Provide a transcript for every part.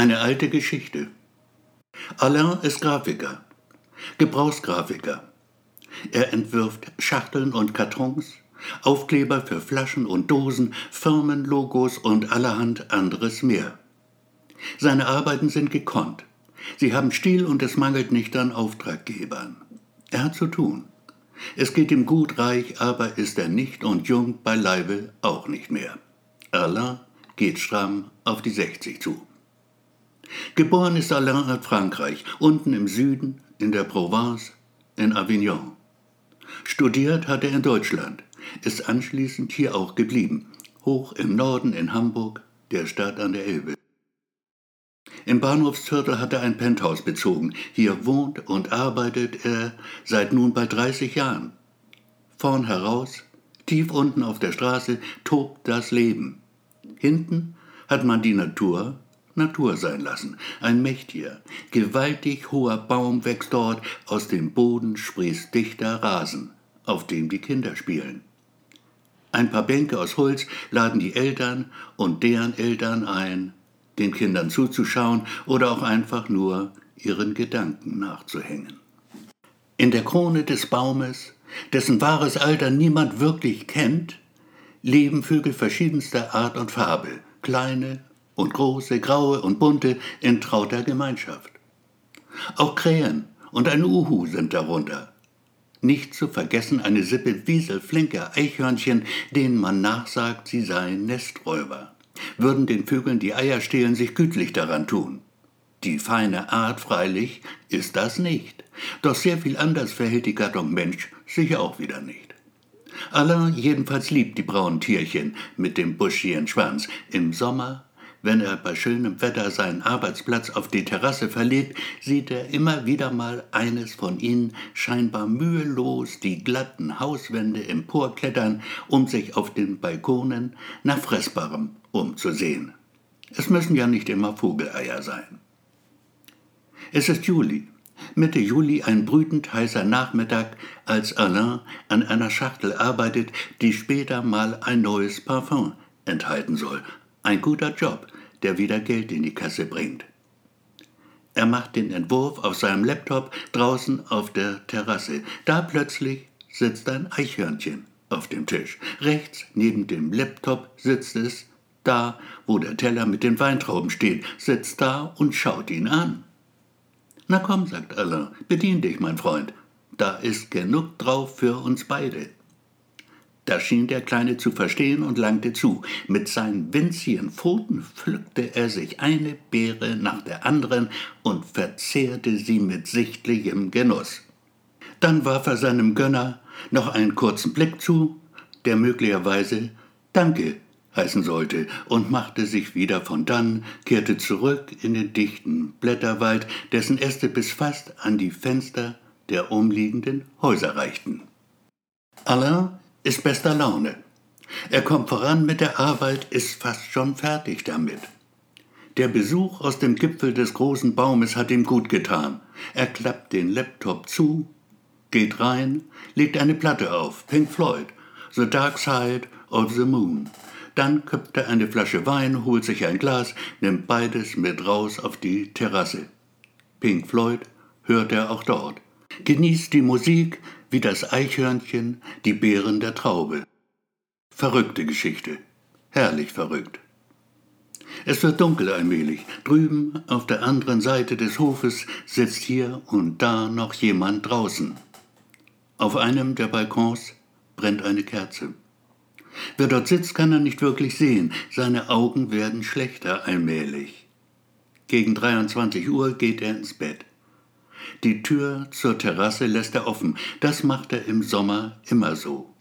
Eine alte Geschichte. Alain ist Grafiker, Gebrauchsgrafiker. Er entwirft Schachteln und Kartons, Aufkleber für Flaschen und Dosen, Firmenlogos und allerhand anderes mehr. Seine Arbeiten sind gekonnt. Sie haben Stil und es mangelt nicht an Auftraggebern. Er hat zu tun. Es geht ihm gut reich, aber ist er nicht und jung beileibe auch nicht mehr. Alain geht stramm auf die 60 zu. Geboren ist Alain in Frankreich, unten im Süden, in der Provence, in Avignon. Studiert hat er in Deutschland, ist anschließend hier auch geblieben, hoch im Norden in Hamburg, der Stadt an der Elbe. Im Bahnhofsviertel hat er ein Penthouse bezogen. Hier wohnt und arbeitet er seit nun bald 30 Jahren. Vorn heraus, tief unten auf der Straße, tobt das Leben. Hinten hat man die Natur Natur sein lassen. Ein mächtiger, gewaltig hoher Baum wächst dort, aus dem Boden sprießt dichter Rasen, auf dem die Kinder spielen. Ein paar Bänke aus Holz laden die Eltern und deren Eltern ein, den Kindern zuzuschauen oder auch einfach nur ihren Gedanken nachzuhängen. In der Krone des Baumes, dessen wahres Alter niemand wirklich kennt, leben Vögel verschiedenster Art und Farbe, kleine und große, graue und bunte in trauter Gemeinschaft. Auch Krähen und ein Uhu sind darunter. Nicht zu vergessen eine Sippe wieselflinker Eichhörnchen, denen man nachsagt, sie seien Nesträuber würden den Vögeln die Eier stehlen sich gütlich daran tun. Die feine Art freilich ist das nicht, doch sehr viel anders verhält die Gattung Mensch sich auch wieder nicht. Alain jedenfalls liebt die braunen Tierchen mit dem buschigen Schwanz. Im Sommer wenn er bei schönem Wetter seinen Arbeitsplatz auf die Terrasse verlegt, sieht er immer wieder mal eines von ihnen scheinbar mühelos die glatten Hauswände emporklettern, um sich auf den Balkonen nach Fressbarem umzusehen. Es müssen ja nicht immer Vogeleier sein. Es ist Juli, Mitte Juli ein brütend heißer Nachmittag, als Alain an einer Schachtel arbeitet, die später mal ein neues Parfum enthalten soll, ein guter Job, der wieder Geld in die Kasse bringt. Er macht den Entwurf auf seinem Laptop draußen auf der Terrasse. Da plötzlich sitzt ein Eichhörnchen auf dem Tisch. Rechts neben dem Laptop sitzt es, da wo der Teller mit den Weintrauben steht, sitzt da und schaut ihn an. Na komm, sagt Alain, bedien dich, mein Freund. Da ist genug drauf für uns beide. Das schien der Kleine zu verstehen und langte zu. Mit seinen winzigen Pfoten pflückte er sich eine Beere nach der anderen und verzehrte sie mit sichtlichem Genuss. Dann warf er seinem Gönner noch einen kurzen Blick zu, der möglicherweise Danke heißen sollte, und machte sich wieder von dann, kehrte zurück in den dichten Blätterwald, dessen Äste bis fast an die Fenster der umliegenden Häuser reichten. Alain ist bester Laune. Er kommt voran mit der Arbeit, ist fast schon fertig damit. Der Besuch aus dem Gipfel des großen Baumes hat ihm gut getan. Er klappt den Laptop zu, geht rein, legt eine Platte auf, Pink Floyd, The Dark Side of the Moon. Dann köpft er eine Flasche Wein, holt sich ein Glas, nimmt beides mit raus auf die Terrasse. Pink Floyd hört er auch dort. Genießt die Musik, wie das Eichhörnchen die Beeren der Traube. Verrückte Geschichte, herrlich verrückt. Es wird dunkel allmählich. Drüben auf der anderen Seite des Hofes sitzt hier und da noch jemand draußen. Auf einem der Balkons brennt eine Kerze. Wer dort sitzt, kann er nicht wirklich sehen. Seine Augen werden schlechter allmählich. Gegen 23 Uhr geht er ins Bett. Die Tür zur Terrasse lässt er offen. Das macht er im Sommer immer so.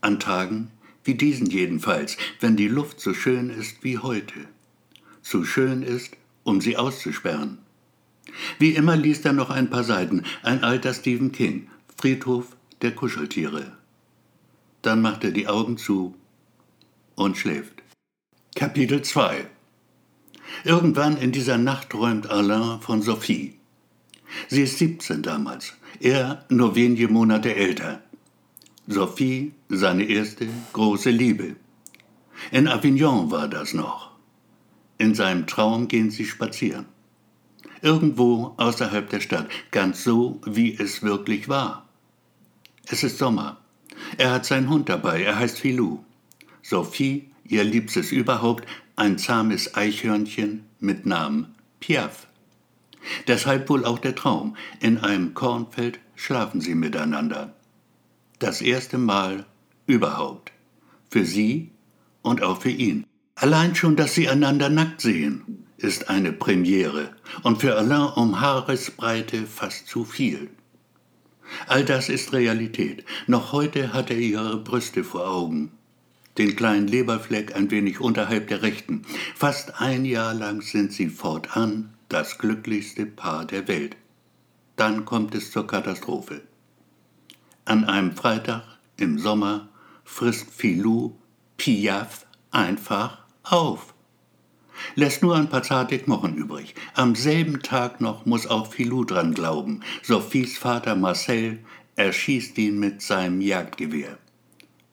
An Tagen wie diesen jedenfalls, wenn die Luft so schön ist wie heute. Zu schön ist, um sie auszusperren. Wie immer liest er noch ein paar Seiten, ein alter Stephen King, Friedhof der Kuscheltiere. Dann macht er die Augen zu und schläft. Kapitel 2 Irgendwann in dieser Nacht träumt Alain von Sophie. Sie ist 17 damals, er nur wenige Monate älter. Sophie, seine erste große Liebe. In Avignon war das noch. In seinem Traum gehen sie spazieren. Irgendwo außerhalb der Stadt, ganz so, wie es wirklich war. Es ist Sommer. Er hat seinen Hund dabei, er heißt Filou. Sophie, ihr Liebstes überhaupt, ein zahmes Eichhörnchen mit Namen Piaf. Deshalb wohl auch der Traum. In einem Kornfeld schlafen sie miteinander. Das erste Mal überhaupt. Für sie und auch für ihn. Allein schon, dass sie einander nackt sehen, ist eine Premiere und für Alain um Haaresbreite fast zu viel. All das ist Realität. Noch heute hat er ihre Brüste vor Augen. Den kleinen Leberfleck ein wenig unterhalb der rechten. Fast ein Jahr lang sind sie fortan das glücklichste Paar der Welt. Dann kommt es zur Katastrophe. An einem Freitag im Sommer frisst Filou Piaf einfach auf. Lässt nur ein paar zarte Knochen übrig. Am selben Tag noch muss auch Filou dran glauben. Sophies Vater Marcel erschießt ihn mit seinem Jagdgewehr.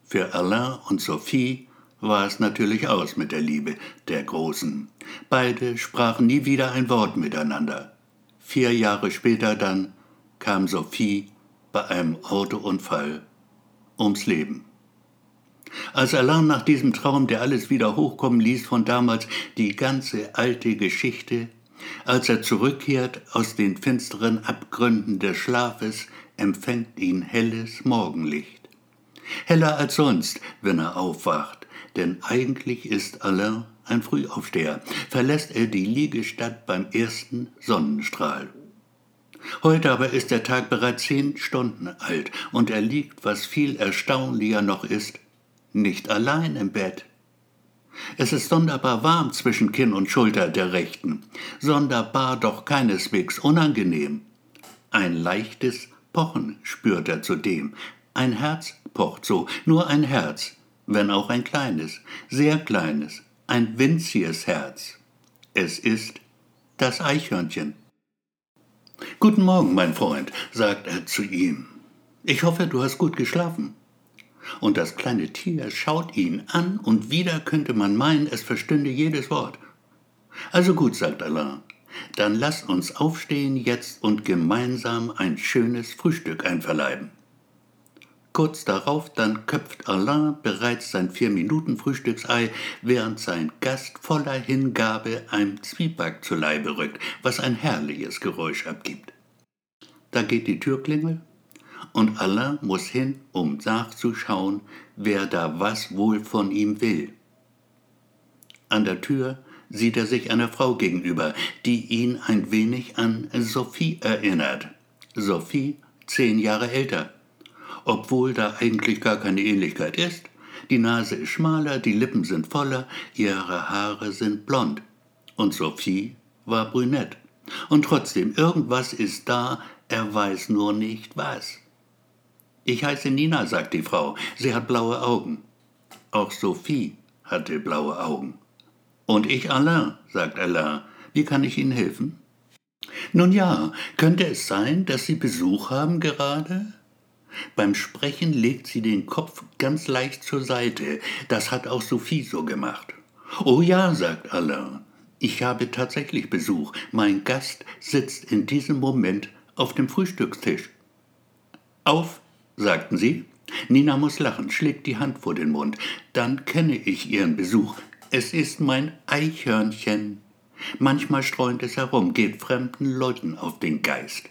Für Alain und Sophie war es natürlich aus mit der Liebe der Großen. Beide sprachen nie wieder ein Wort miteinander. Vier Jahre später dann kam Sophie bei einem Autounfall ums Leben. Als Alain nach diesem Traum, der alles wieder hochkommen ließ von damals, die ganze alte Geschichte, als er zurückkehrt aus den finsteren Abgründen des Schlafes, empfängt ihn helles Morgenlicht. Heller als sonst, wenn er aufwacht, denn eigentlich ist Alain ein Frühaufsteher, verlässt er die Liegestatt beim ersten Sonnenstrahl. Heute aber ist der Tag bereits zehn Stunden alt und er liegt, was viel erstaunlicher noch ist, nicht allein im Bett. Es ist sonderbar warm zwischen Kinn und Schulter der Rechten, sonderbar doch keineswegs unangenehm. Ein leichtes Pochen spürt er zudem, ein Herz pocht so, nur ein Herz, wenn auch ein kleines, sehr kleines, ein winziges Herz. Es ist das Eichhörnchen. Guten Morgen, mein Freund, sagt er zu ihm. Ich hoffe, du hast gut geschlafen. Und das kleine Tier schaut ihn an, und wieder könnte man meinen, es verstünde jedes Wort. Also gut, sagt Alain, dann lass uns aufstehen jetzt und gemeinsam ein schönes Frühstück einverleiben. Kurz darauf dann köpft Alain bereits sein Vier-Minuten-Frühstücksei, während sein Gast voller Hingabe einem Zwieback zu Leibe rückt, was ein herrliches Geräusch abgibt. Da geht die Türklingel und Alain muss hin, um nachzuschauen, wer da was wohl von ihm will. An der Tür sieht er sich einer Frau gegenüber, die ihn ein wenig an Sophie erinnert. Sophie zehn Jahre älter obwohl da eigentlich gar keine Ähnlichkeit ist. Die Nase ist schmaler, die Lippen sind voller, ihre Haare sind blond. Und Sophie war brünett. Und trotzdem, irgendwas ist da, er weiß nur nicht was. Ich heiße Nina, sagt die Frau. Sie hat blaue Augen. Auch Sophie hatte blaue Augen. Und ich Alain, sagt Alain. Wie kann ich Ihnen helfen? Nun ja, könnte es sein, dass Sie Besuch haben gerade? Beim Sprechen legt sie den Kopf ganz leicht zur Seite. Das hat auch Sophie so gemacht. Oh ja, sagt Alain. Ich habe tatsächlich Besuch. Mein Gast sitzt in diesem Moment auf dem Frühstückstisch. Auf, sagten sie. Nina muss lachen, schlägt die Hand vor den Mund. Dann kenne ich ihren Besuch. Es ist mein Eichhörnchen. Manchmal streunt es herum, geht fremden Leuten auf den Geist.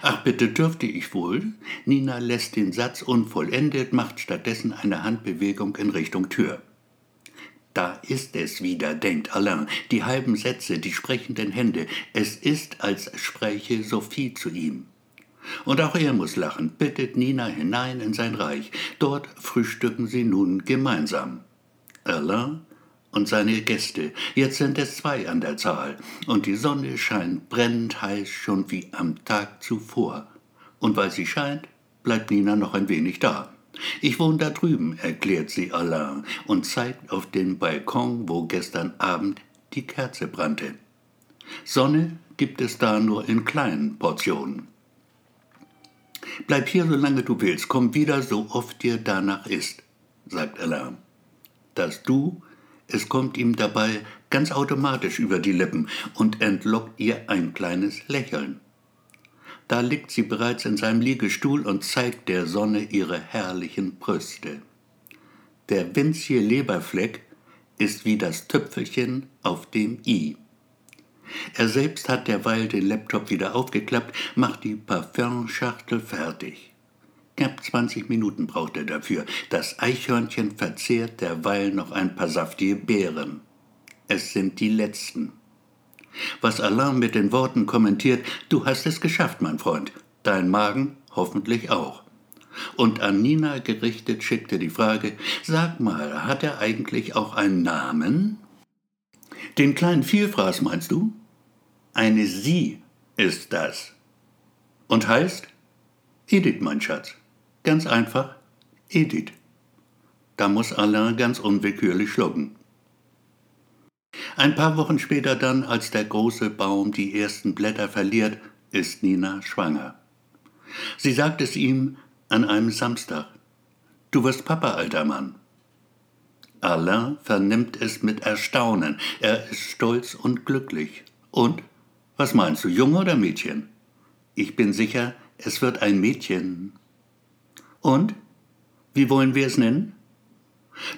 Ach, bitte dürfte ich wohl? Nina lässt den Satz unvollendet, macht stattdessen eine Handbewegung in Richtung Tür. Da ist es wieder, denkt Alain, die halben Sätze, die sprechenden Hände. Es ist, als spräche Sophie zu ihm. Und auch er muss lachen, bittet Nina hinein in sein Reich. Dort frühstücken sie nun gemeinsam. Alain und seine Gäste. Jetzt sind es zwei an der Zahl, und die Sonne scheint brennend heiß schon wie am Tag zuvor. Und weil sie scheint, bleibt Nina noch ein wenig da. Ich wohne da drüben, erklärt sie Alain und zeigt auf den Balkon, wo gestern Abend die Kerze brannte. Sonne gibt es da nur in kleinen Portionen. Bleib hier, solange du willst, komm wieder, so oft dir danach ist, sagt Alain. Dass du es kommt ihm dabei ganz automatisch über die Lippen und entlockt ihr ein kleines Lächeln. Da liegt sie bereits in seinem Liegestuhl und zeigt der Sonne ihre herrlichen Brüste. Der winzige Leberfleck ist wie das Tüpfelchen auf dem i. Er selbst hat derweil den Laptop wieder aufgeklappt, macht die Parfümschachtel fertig. Knapp 20 Minuten braucht er dafür. Das Eichhörnchen verzehrt derweil noch ein paar saftige Beeren. Es sind die letzten was Alain mit den Worten kommentiert, du hast es geschafft, mein Freund, dein Magen hoffentlich auch. Und an Nina gerichtet schickte die Frage, sag mal, hat er eigentlich auch einen Namen? Den kleinen Vielfraß meinst du? Eine Sie ist das. Und heißt? Edith, mein Schatz. Ganz einfach, Edith. Da muss Alain ganz unwillkürlich schlucken. Ein paar Wochen später dann, als der große Baum die ersten Blätter verliert, ist Nina schwanger. Sie sagt es ihm an einem Samstag. Du wirst Papa, alter Mann. Alain vernimmt es mit Erstaunen. Er ist stolz und glücklich. Und? Was meinst du, Junge oder Mädchen? Ich bin sicher, es wird ein Mädchen. Und? Wie wollen wir es nennen?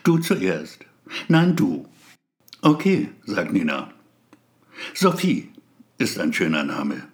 Du zuerst. Nein, du. Okay, sagt Nina. Sophie ist ein schöner Name.